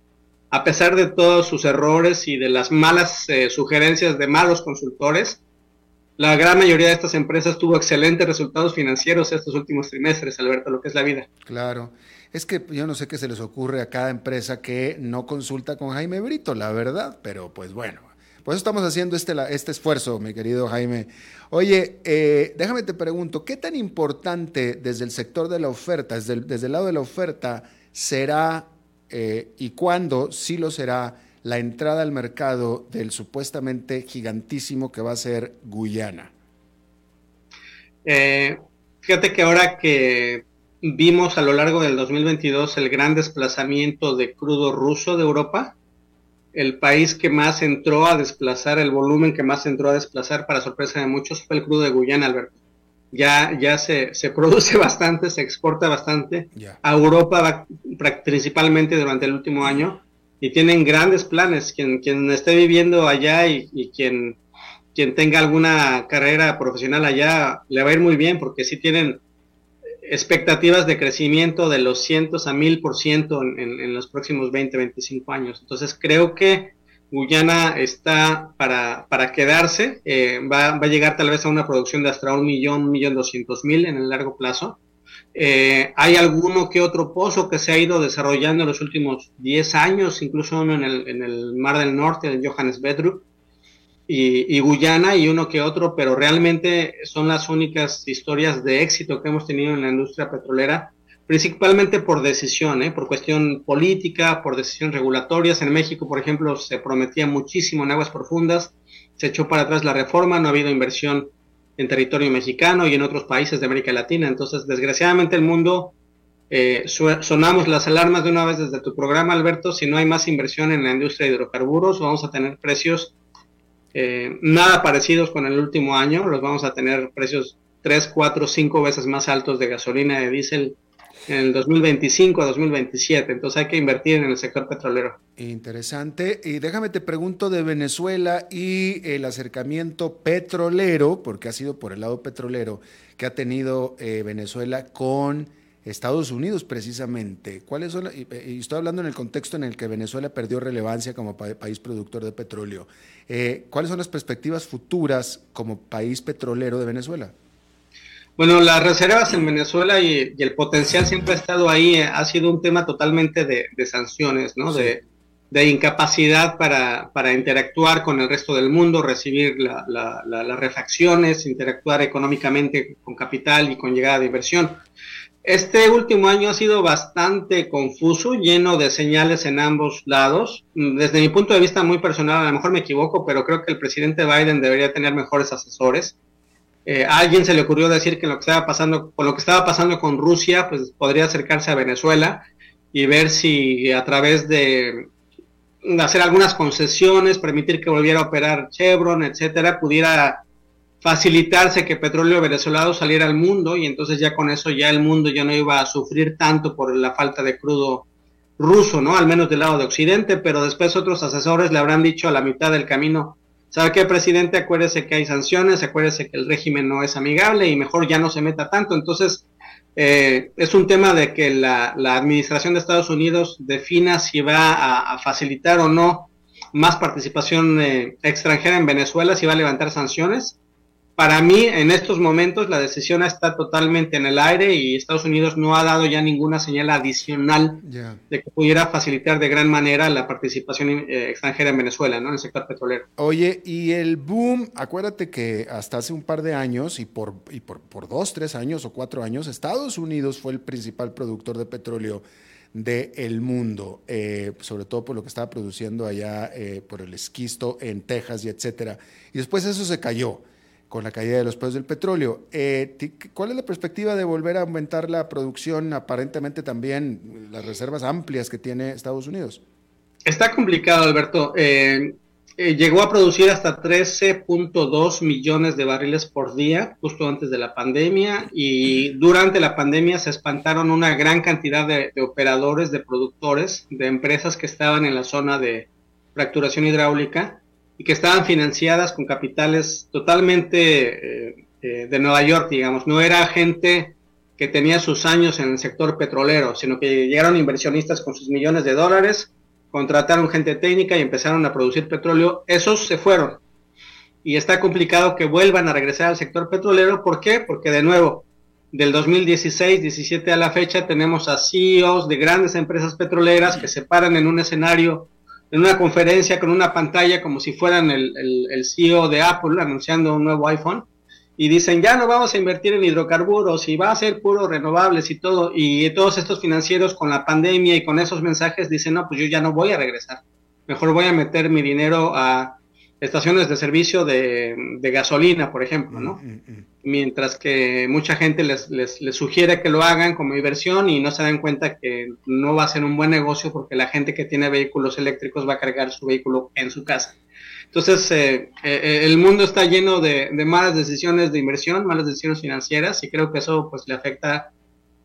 a pesar de todos sus errores y de las malas eh, sugerencias de malos consultores, la gran mayoría de estas empresas tuvo excelentes resultados financieros estos últimos trimestres, Alberto, lo que es la vida. Claro. Es que yo no sé qué se les ocurre a cada empresa que no consulta con Jaime Brito, la verdad, pero pues bueno, Por eso estamos haciendo este, este esfuerzo, mi querido Jaime. Oye, eh, déjame te pregunto, ¿qué tan importante desde el sector de la oferta, desde el, desde el lado de la oferta, será eh, y cuándo sí lo será la entrada al mercado del supuestamente gigantísimo que va a ser Guyana? Eh, fíjate que ahora que vimos a lo largo del 2022 el gran desplazamiento de crudo ruso de Europa, el país que más entró a desplazar, el volumen que más entró a desplazar, para sorpresa de muchos, fue el crudo de Guyana, Alberto. Ya, ya se, se produce bastante, se exporta bastante a Europa principalmente durante el último año y tienen grandes planes. Quien, quien esté viviendo allá y, quien, quien tenga alguna carrera profesional allá le va a ir muy bien porque sí tienen expectativas de crecimiento de los cientos a mil por ciento en, los próximos 20, 25 años. Entonces creo que Guyana está para, para quedarse, eh, va, a llegar tal vez a una producción de hasta un millón, un millón doscientos mil en el largo plazo. Eh, hay alguno que otro pozo que se ha ido desarrollando en los últimos 10 años, incluso uno en el, en el Mar del Norte, en Johannes Bedrock y, Guyana y uno que otro, pero realmente son las únicas historias de éxito que hemos tenido en la industria petrolera, principalmente por decisión, ¿eh? por cuestión política, por decisión regulatorias. En México, por ejemplo, se prometía muchísimo en aguas profundas, se echó para atrás la reforma, no ha habido inversión en territorio mexicano y en otros países de América Latina. Entonces, desgraciadamente el mundo, eh, sonamos las alarmas de una vez desde tu programa, Alberto, si no hay más inversión en la industria de hidrocarburos, vamos a tener precios eh, nada parecidos con el último año, los vamos a tener precios 3, 4, 5 veces más altos de gasolina de diésel en el 2025 a 2027. Entonces hay que invertir en el sector petrolero. Interesante. Y déjame te pregunto de Venezuela y el acercamiento petrolero, porque ha sido por el lado petrolero que ha tenido eh, Venezuela con Estados Unidos precisamente. ¿Cuáles son? Y, estoy hablando en el contexto en el que Venezuela perdió relevancia como país productor de petróleo. Eh, ¿Cuáles son las perspectivas futuras como país petrolero de Venezuela? Bueno, las reservas en Venezuela y, el potencial siempre ha estado ahí. Eh, ha sido un tema totalmente de, sanciones, ¿no? De, incapacidad para, interactuar con el resto del mundo, recibir las refacciones, interactuar económicamente con capital y con llegada de inversión. Este último año ha sido bastante confuso, lleno de señales en ambos lados. Desde mi punto de vista muy personal, a lo mejor me equivoco, pero creo que el presidente Biden debería tener mejores asesores. Eh, a alguien se le ocurrió decir que lo que estaba pasando, con lo que estaba pasando con Rusia, pues podría acercarse a Venezuela y ver si a través de hacer algunas concesiones, permitir que volviera a operar Chevron, etcétera, pudiera facilitarse que petróleo venezolano saliera al mundo y entonces ya con eso ya el mundo ya no iba a sufrir tanto por la falta de crudo ruso, ¿no? Al menos del lado de Occidente, pero después otros asesores le habrán dicho a la mitad del camino, ¿sabe qué, presidente? Acuérdese que hay sanciones, acuérdese que el régimen no es amigable y mejor ya no se meta tanto. Entonces, eh, es un tema de que la, administración de Estados Unidos defina si va a, facilitar o no más participación eh, extranjera en Venezuela, si va a levantar sanciones para mí en estos momentos la decisión está totalmente en el aire y Estados Unidos no ha dado ya ninguna señal adicional de que pudiera facilitar de gran manera la participación eh, extranjera en Venezuela, ¿no? En el sector petrolero. Oye, y el boom, acuérdate que hasta hace un par de años y por, y por, por dos, tres años o cuatro años, Estados Unidos fue el principal productor de petróleo del mundo, eh, sobre todo por lo que estaba produciendo allá eh, por el esquisto en Texas y etcétera. Y después eso se cayó con la caída de los precios del petróleo. Eh, ¿Cuál es la perspectiva de volver a aumentar la producción, aparentemente también las reservas amplias que tiene Estados Unidos? Está complicado, Alberto. Eh, eh, llegó a producir hasta 13.2 millones de barriles por día, justo antes de la pandemia, y durante la pandemia se espantaron una gran cantidad de operadores, de productores, de empresas que estaban en la zona de fracturación hidráulica y que estaban financiadas con capitales totalmente eh, eh, de Nueva York, digamos. No era gente que tenía sus años en el sector petrolero, sino que llegaron inversionistas con sus millones de dólares, contrataron gente técnica y empezaron a producir petróleo. Esos se fueron. Y está complicado que vuelvan a regresar al sector petrolero. ¿Por qué? Porque de nuevo, del 2016-17 a la fecha tenemos a CEOs de grandes empresas petroleras que se paran en un escenario en una conferencia con una pantalla como si fueran el, CEO de Apple anunciando un nuevo iPhone y dicen ya no vamos a invertir en hidrocarburos y va a ser puro renovables y todo y todos estos financieros con la pandemia y con esos mensajes dicen no pues yo ya no voy a regresar mejor voy a meter mi dinero a estaciones de servicio de, gasolina, por ejemplo, ¿no? Mm, mm, mm. Mientras que mucha gente les, les, sugiere que lo hagan como inversión y no se dan cuenta que no va a ser un buen negocio porque la gente que tiene vehículos eléctricos va a cargar su vehículo en su casa. Entonces, eh, eh, el mundo está lleno de, malas decisiones de inversión, malas decisiones financieras y creo que eso pues le afecta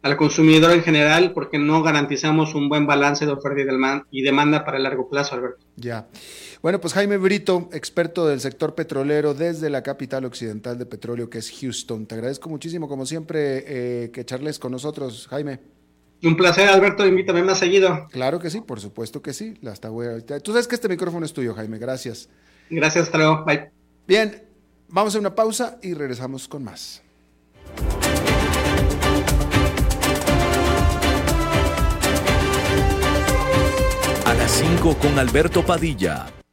al consumidor en general porque no garantizamos un buen balance de oferta y demanda para el largo plazo, Alberto. Ya. Bueno, pues Jaime Brito, experto del sector petrolero desde la capital occidental de petróleo, que es Houston. Te agradezco muchísimo, como siempre, eh, que charles con nosotros, Jaime. Un placer, Alberto, invítame más seguido. Claro que sí, por supuesto que sí. Tú sabes que este micrófono es tuyo, Jaime, gracias. Gracias, hasta luego, bye. Bien, vamos a una pausa y regresamos con más. A las 5 con Alberto Padilla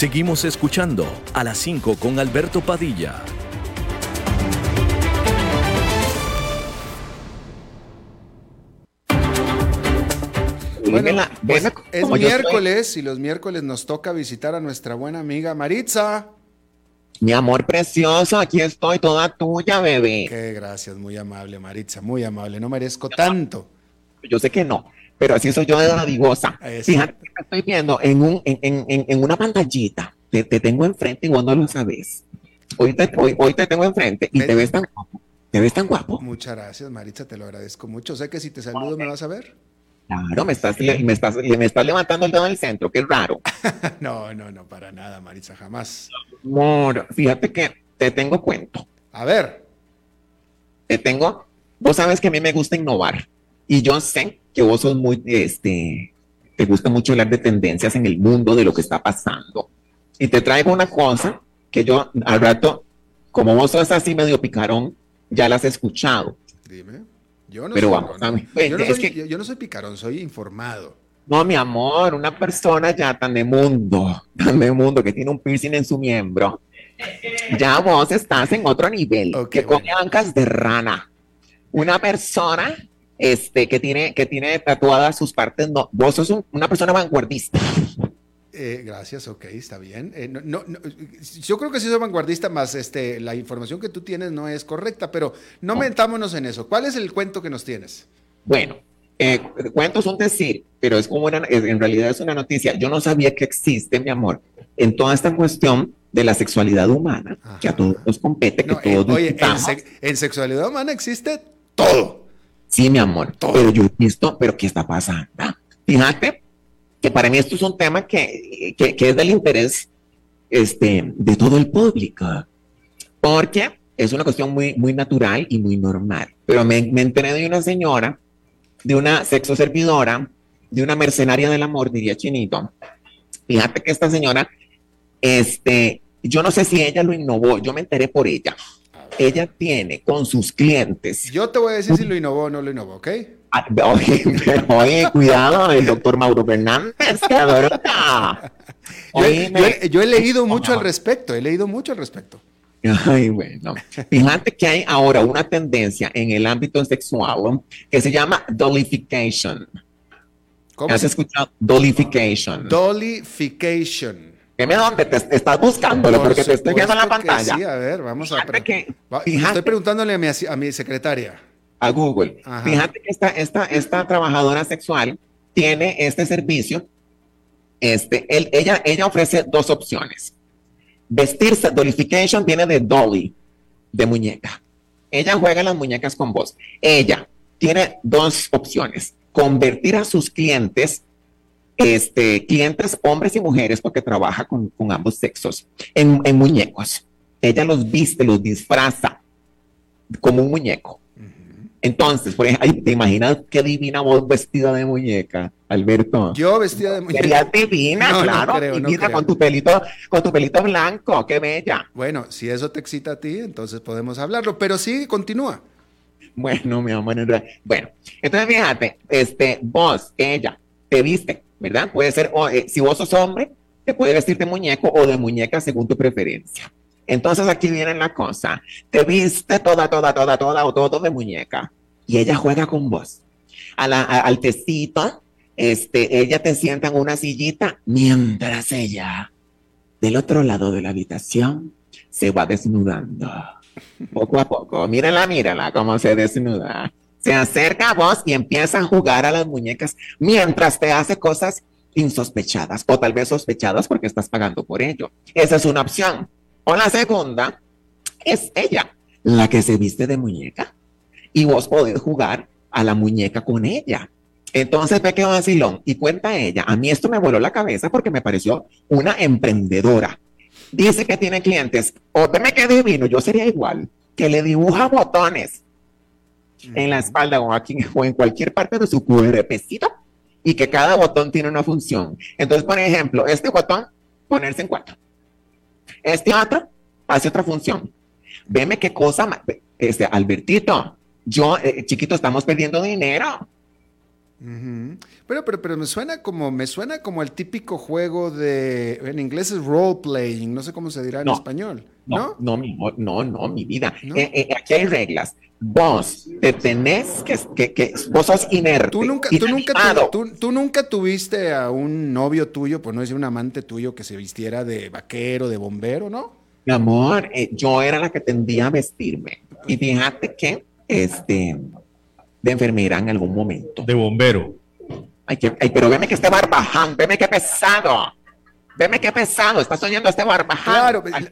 Seguimos escuchando a las 5 con Alberto Padilla. Bueno, pues, es miércoles y los miércoles nos toca visitar a nuestra buena amiga Maritza. Mi amor precioso, aquí estoy toda tuya, bebé. Qué gracias, muy amable, Maritza, muy amable. No merezco tanto. Yo sé que no, pero así soy yo de la divosa. Fíjate que estoy viendo en, un, en, en, en una pantallita, te, te, tengo enfrente y vos no lo sabes. Hoy te, hoy, hoy te tengo enfrente y te ves tan guapo. ¿Te ves tan guapo? Muchas gracias, Maritza, te lo agradezco mucho. Sé que si te saludo me vas a ver. Claro, me estás, me estás, me estás levantando el dedo en el centro, qué raro. no, no, no, para nada, Maritza, jamás. Amor, fíjate que te tengo cuento. A ver. Te tengo, vos sabes que a mí me gusta innovar y yo sé que vos sos muy, este, te gusta mucho hablar de tendencias en el mundo, de lo que está pasando. Y te traigo una cosa que yo al rato, como vos sos así medio picarón, ya la has escuchado. Dime. Yo no, Pero soy, vamos, yo, no soy, yo, no soy picarón, soy informado. No, mi amor, una persona ya tan de mundo, tan de mundo, que tiene un piercing en su miembro, ya vos estás en otro nivel, que come ancas de rana. Una persona este, que, tiene, que tiene tatuadas sus partes, no, vos sos una persona vanguardista. Eh, gracias, ok, está bien. Eh, no, yo creo que sí soy vanguardista, más este, la información que tú tienes no es correcta, pero no metámonos en eso. ¿Cuál es el cuento que nos tienes? Bueno, eh, cuento es un decir, pero es como una, en realidad es una noticia. Yo no sabía que existe, mi amor, en toda esta cuestión de la sexualidad humana, que a todos nos compete, que todos Oye, en sexualidad humana existe todo. Sí, mi amor, pero yo he visto, pero ¿qué está pasando? Fíjate que para mí esto es un tema que, que, es del interés este, de todo el público, porque es una cuestión muy, muy natural y muy normal. Pero me, me enteré de una señora, de una sexo servidora, de una mercenaria del amor, diría Chinito. Fíjate que esta señora Este, yo no sé si ella lo innovó, yo me enteré por ella. Ella tiene con sus clientes. Yo te voy a decir si lo innovó o no lo innovó, ¿ok? Ah, Oye, pero, oye, cuidado, el doctor Mauro Fernández, adora. Yo, yo he- yo he leído mucho al respecto, he leído mucho al respecto. Ay, bueno. Fíjate que hay ahora una tendencia en el ámbito sexual que se llama dolification. ¿Cómo ¿Has escuchado? Dolification. Dolification. Dime dónde te estás buscándolo, Por porque te estoy viendo en la pantalla. Sí, a ver, vamos a. Fíjate que- Va- fíjate- Estoy preguntándole a mi, a mi secretaria. a Google. Ajá. Fíjate que esta, esta, esta trabajadora sexual tiene este servicio. Este, él- ella, ella ofrece dos opciones. Vestirse, dolification viene de dolly, de muñeca. Ella juega las muñecas con vos. Ella tiene dos opciones. Convertir a sus clientes, este, clientes hombres y mujeres, porque trabaja con, con ambos sexos, en, en muñecos. Ella los viste, los disfraza como un muñeco. Entonces, por ejemplo, ay, ¿te imaginas qué divina voz vestida de muñeca, Alberto? Yo vestida de muñeca. Sería divina, No, no claro, creo, divina con tu pelito, con tu pelito blanco, qué bella. Bueno, si eso te excita a ti, entonces podemos hablarlo. Pero sí, continúa. Bueno, mi amor, bueno, entonces fíjate, este, vos, ella, te viste, ¿verdad? Puede ser, eh, si vos sos hombre, te puede vestir de muñeco o de muñeca según tu preferencia. Entonces aquí viene la cosa, te viste toda, toda, toda, toda o todo de muñeca y ella juega con vos. Al tecito, este, ella te sienta en una sillita mientras ella, del otro lado de la habitación, se va desnudando poco a poco. Mírala, mírala cómo se desnuda. Se acerca a vos y empieza a jugar a las muñecas mientras te hace cosas insospechadas o tal vez sospechadas porque estás pagando por ello. Esa es una opción. O la segunda es ella, la que se viste de muñeca y vos podés jugar a la muñeca con ella. Entonces ve que vacilón y cuenta ella, a mí esto me voló la cabeza porque me pareció una emprendedora. Dice que tiene clientes, o me qué divino, yo sería igual, que le dibuja botones en la espalda o o en cualquier parte de su cuerpecito y que cada botón tiene una función. Entonces, por ejemplo, este botón, ponerse en cuatro. Este otro, hace otra función. Veme qué cosa, este, Albertito, yo, eh, chiquito, estamos perdiendo dinero. Ujú. Pero, pero, pero me suena como, me suena como el típico juego de, en inglés es role playing, no sé cómo se dirá en No. español, No, ¿no? no, no, no, mi vida. ¿No? Eh, eh, aquí hay reglas. Vos te tenés que, que, que vos sos inerte. Tú nunca, tú, nunca inanimado. tu- tú- tú nunca tuviste a un novio tuyo, por no decir un amante tuyo, que se vistiera de vaquero, de bombero, ¿no? Mi amor, eh, yo era la que tendía a vestirme. Y fíjate que, este, de enfermera en algún momento. De bombero. Ay, que- ay, pero veme que este barbaján, veme qué pesado. Veme qué pesado, estás oyendo a este barbaján. Claro, Ay,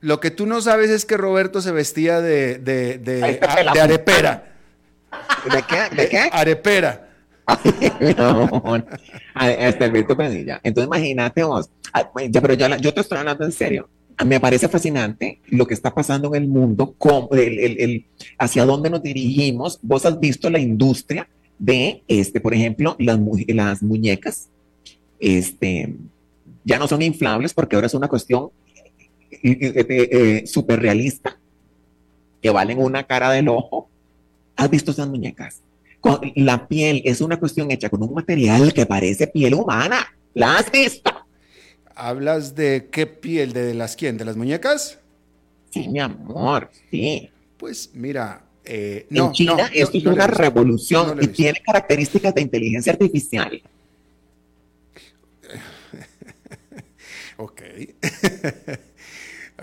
lo, que tú no sabes es que Roberto se vestía de, de, de, Ay, este a- pelafustán. de arepera. ¿De qué? ¿De qué? Arepera. Mi amor. A- Este. Entonces, imagínate vos. Ah, Ya, pero yo, yo te estoy hablando en serio. Me parece fascinante lo que está pasando en el mundo, hacia dónde nos dirigimos. Vos has visto la industria de, este, por ejemplo, las, mu- las muñecas. Este, ya no son inflables porque ahora es una cuestión súper realista, que valen una cara del ojo. ¿Has visto esas muñecas? Con- la piel es una cuestión hecha con un material que parece piel humana. ¿La has visto? ¿Hablas de qué piel? ¿De las quién? ¿De las muñecas? Sí, mi amor, sí. Pues mira, eh, no, en China no, esto no, es una revolución y tiene características de inteligencia artificial. Ok.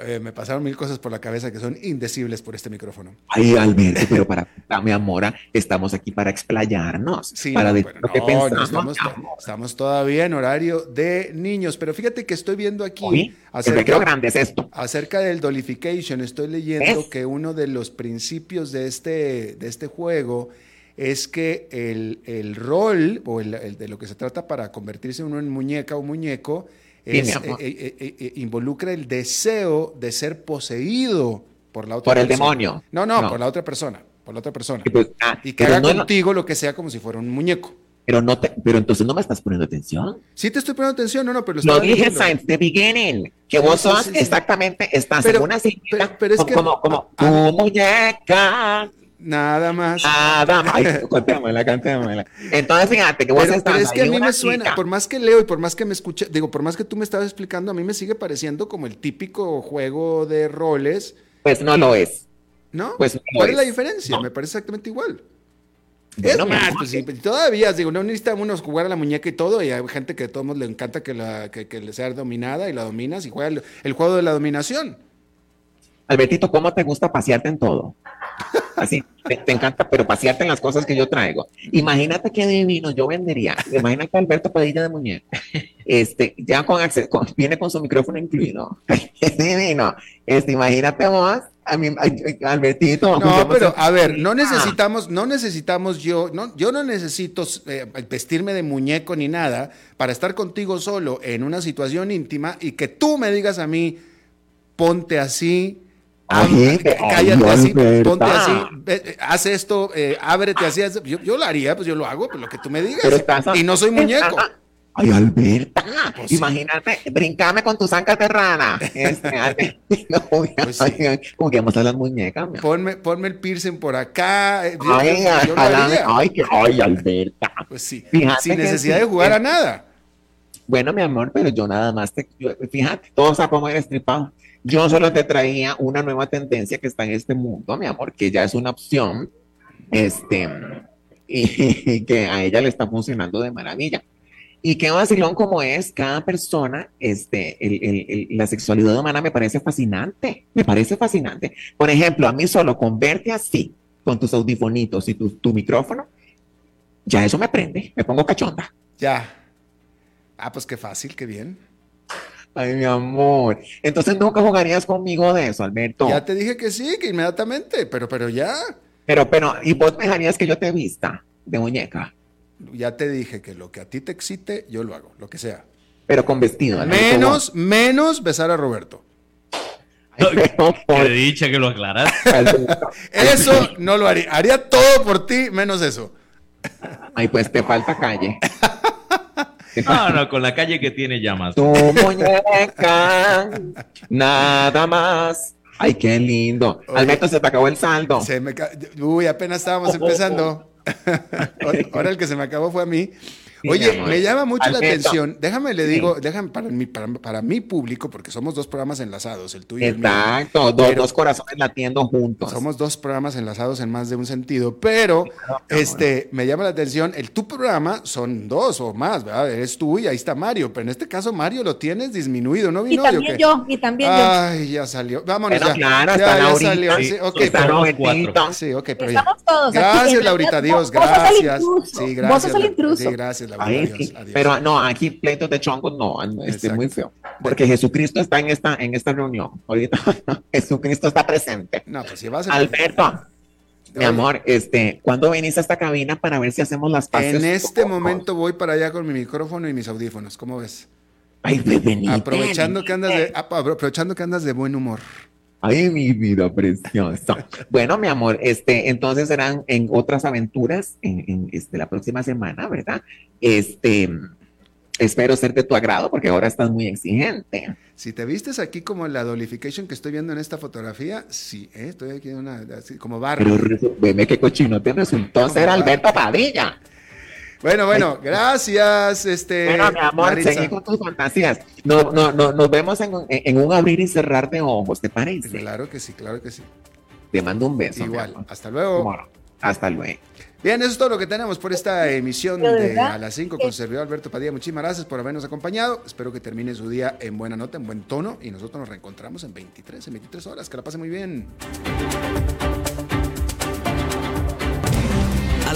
Eh, me pasaron mil cosas por la cabeza que son indecibles por este micrófono. Ay, Alberto, pero para mi amor, estamos aquí para explayarnos, Sí, para no, decir lo que no, pensamos. estamos, todavía en horario de niños, pero fíjate que estoy viendo aquí Oye, el acerca, grande es esto. acerca del dolification. Estoy leyendo que uno de los principios de este, de este juego es que el, el rol o el, el de lo que se trata para convertirse uno en muñeca o muñeco es, eh, eh, eh, eh, involucra el deseo de ser poseído por la otra Por el persona. demonio. No, no, No. por la otra persona, por la otra persona. Y pues, ah, Y que pero haga no lo- contigo lo que sea como si fuera un muñeco. Pero no te, pero entonces no me estás poniendo atención. Sí te estoy poniendo atención, no, no, pero lo dije since the beginning, que vos sos exactamente, estás en una silla pero, es como, como, tu muñeca. Nada más. Nada más. Ay, contémosla. Entonces, fíjate que vos pero, estás pero es que a mí me suena, por más que leo y por más que me escuche, digo, por más que tú me estabas explicando, a mí me sigue pareciendo como el típico juego de roles. Pues no lo es. ¿No? Pues no ¿Cuál es la diferencia? Me parece exactamente igual. Es más, pues sí, todavía, digo, no necesitamos jugar a la muñeca y todo, y hay gente que a todos le encanta que, la, que, le sea dominada y la dominas y juega el, juego de la dominación. Albertito, ¿cómo te gusta pasearte en todo? Así, te, encanta, pero pasearte en las cosas que yo traigo. Imagínate qué divino yo vendería. Imagínate a Alberto Padilla de Muñeca. Este, ya con, acceso, viene con su micrófono incluido. Es divino. Este, imagínate vos a mí, Albertito. No, pero a ver, no necesitamos, no necesitamos yo, no, yo no necesito eh, vestirme de muñeco ni nada para estar contigo solo en una situación íntima y que tú me digas a mí, ponte así, cállate así, ponte así, haz esto, eh, ábrete así, yo, yo, lo haría, pues yo lo hago, pues lo que tú me digas. y no soy muñeco. Ay, Alberta, pues imagínate, brincame con tu zanca terrana. Este, no, pues como que vamos a las muñecas. Ponme, ponme el piercing por acá. Eh, ay, ay, que, ay, Alberta. Pues sí, sin necesidad de jugar a nada. Bueno, mi amor, pero yo nada más te. fíjate, todos a comer estripado. Yo solo te traía una nueva tendencia que está en este mundo, mi amor, que ya es una opción. Este. Y que a ella le está funcionando de maravilla. Y qué vacilón como es cada persona, este, la sexualidad humana me parece fascinante, me parece fascinante. Por ejemplo, a mí solo con verte así, con tus audifonitos y tu, tu micrófono, ya eso me prende, me pongo cachonda. Ya. Ah, pues qué fácil, qué bien. Ay, mi amor. Entonces nunca jugarías conmigo de eso, Alberto. Ya te dije que sí, que inmediatamente, pero, pero ya. Pero, pero, ¿y vos me dejarías que yo te vista de muñeca? ya te dije que lo que a ti te excite, yo lo hago, lo que sea. Pero con vestido. Menos, menos besar a Roberto. Qué dicha que lo aclaras. eso no lo haría. Haría todo por ti, menos eso. Ay, pues te falta calle. No, no, con la calle que tiene llamas. Tu muñeca, nada más. Ay, qué lindo. Al menos se te acabó el saldo. Se me Uy, apenas estábamos empezando. Ahora el que se me acabó fue a mí. Oye, me llama mucho la atención. Déjame le digo, déjame para mi, para, mi público, porque somos dos programas enlazados, el tuyo y el mío. Exacto, dos, dos, corazones latiendo juntos. Somos dos programas enlazados en más de un sentido, pero este me llama la atención, el tu programa son dos o más, ¿verdad? Eres tú y ahí está Mario, pero en este caso Mario lo tienes disminuido, ¿no vino? Y también yo, y también yo. Ay, ya salió. Vámonos ya. Claro, ya, ya salió. Sí, ok, pero, sí, ok, pero Estamos todos Gracias, Laurita, Dios, gracias. Sí, gracias. Vos sos el intruso. Sí, gracias, pero no, aquí pleitos de chongos no, es muy feo. Porque Jesucristo está en esta, en esta reunión. Ahorita Jesucristo está presente. No, pues si vas a... Alberto. Mi amor, este, ¿cuándo venís a esta cabina para ver si hacemos las paces? En este momento voy para allá con mi micrófono y mis audífonos, ¿cómo ves? Ay, venite, aprovechando que andas de aprovechando que andas de buen humor. Ay, mi vida preciosa. bueno, mi amor, este, entonces serán en otras aventuras en, este, la próxima semana, ¿verdad? Este, espero ser de tu agrado porque ahora estás muy exigente. Si te vistes aquí como la dolification que estoy viendo en esta fotografía, sí, ¿eh? estoy aquí en una, así, como barra. Pero veme qué cochino te resultó ser Alberto Padilla. Bueno, bueno, gracias. Este, bueno, mi amor, seguí con tus fantasías. No, no, no, nos vemos en, en, un abrir y cerrar de ojos, ¿te parece? Claro que sí, claro que sí. Te mando un beso. Igual, hasta luego. hasta luego. Bien, eso es todo lo que tenemos por esta emisión de A las 5 con servidor Alberto Padilla. Muchísimas gracias por habernos acompañado. Espero que termine su día en buena nota, en buen tono. Y nosotros nos reencontramos en 23, en 23 horas. Que la pase muy bien.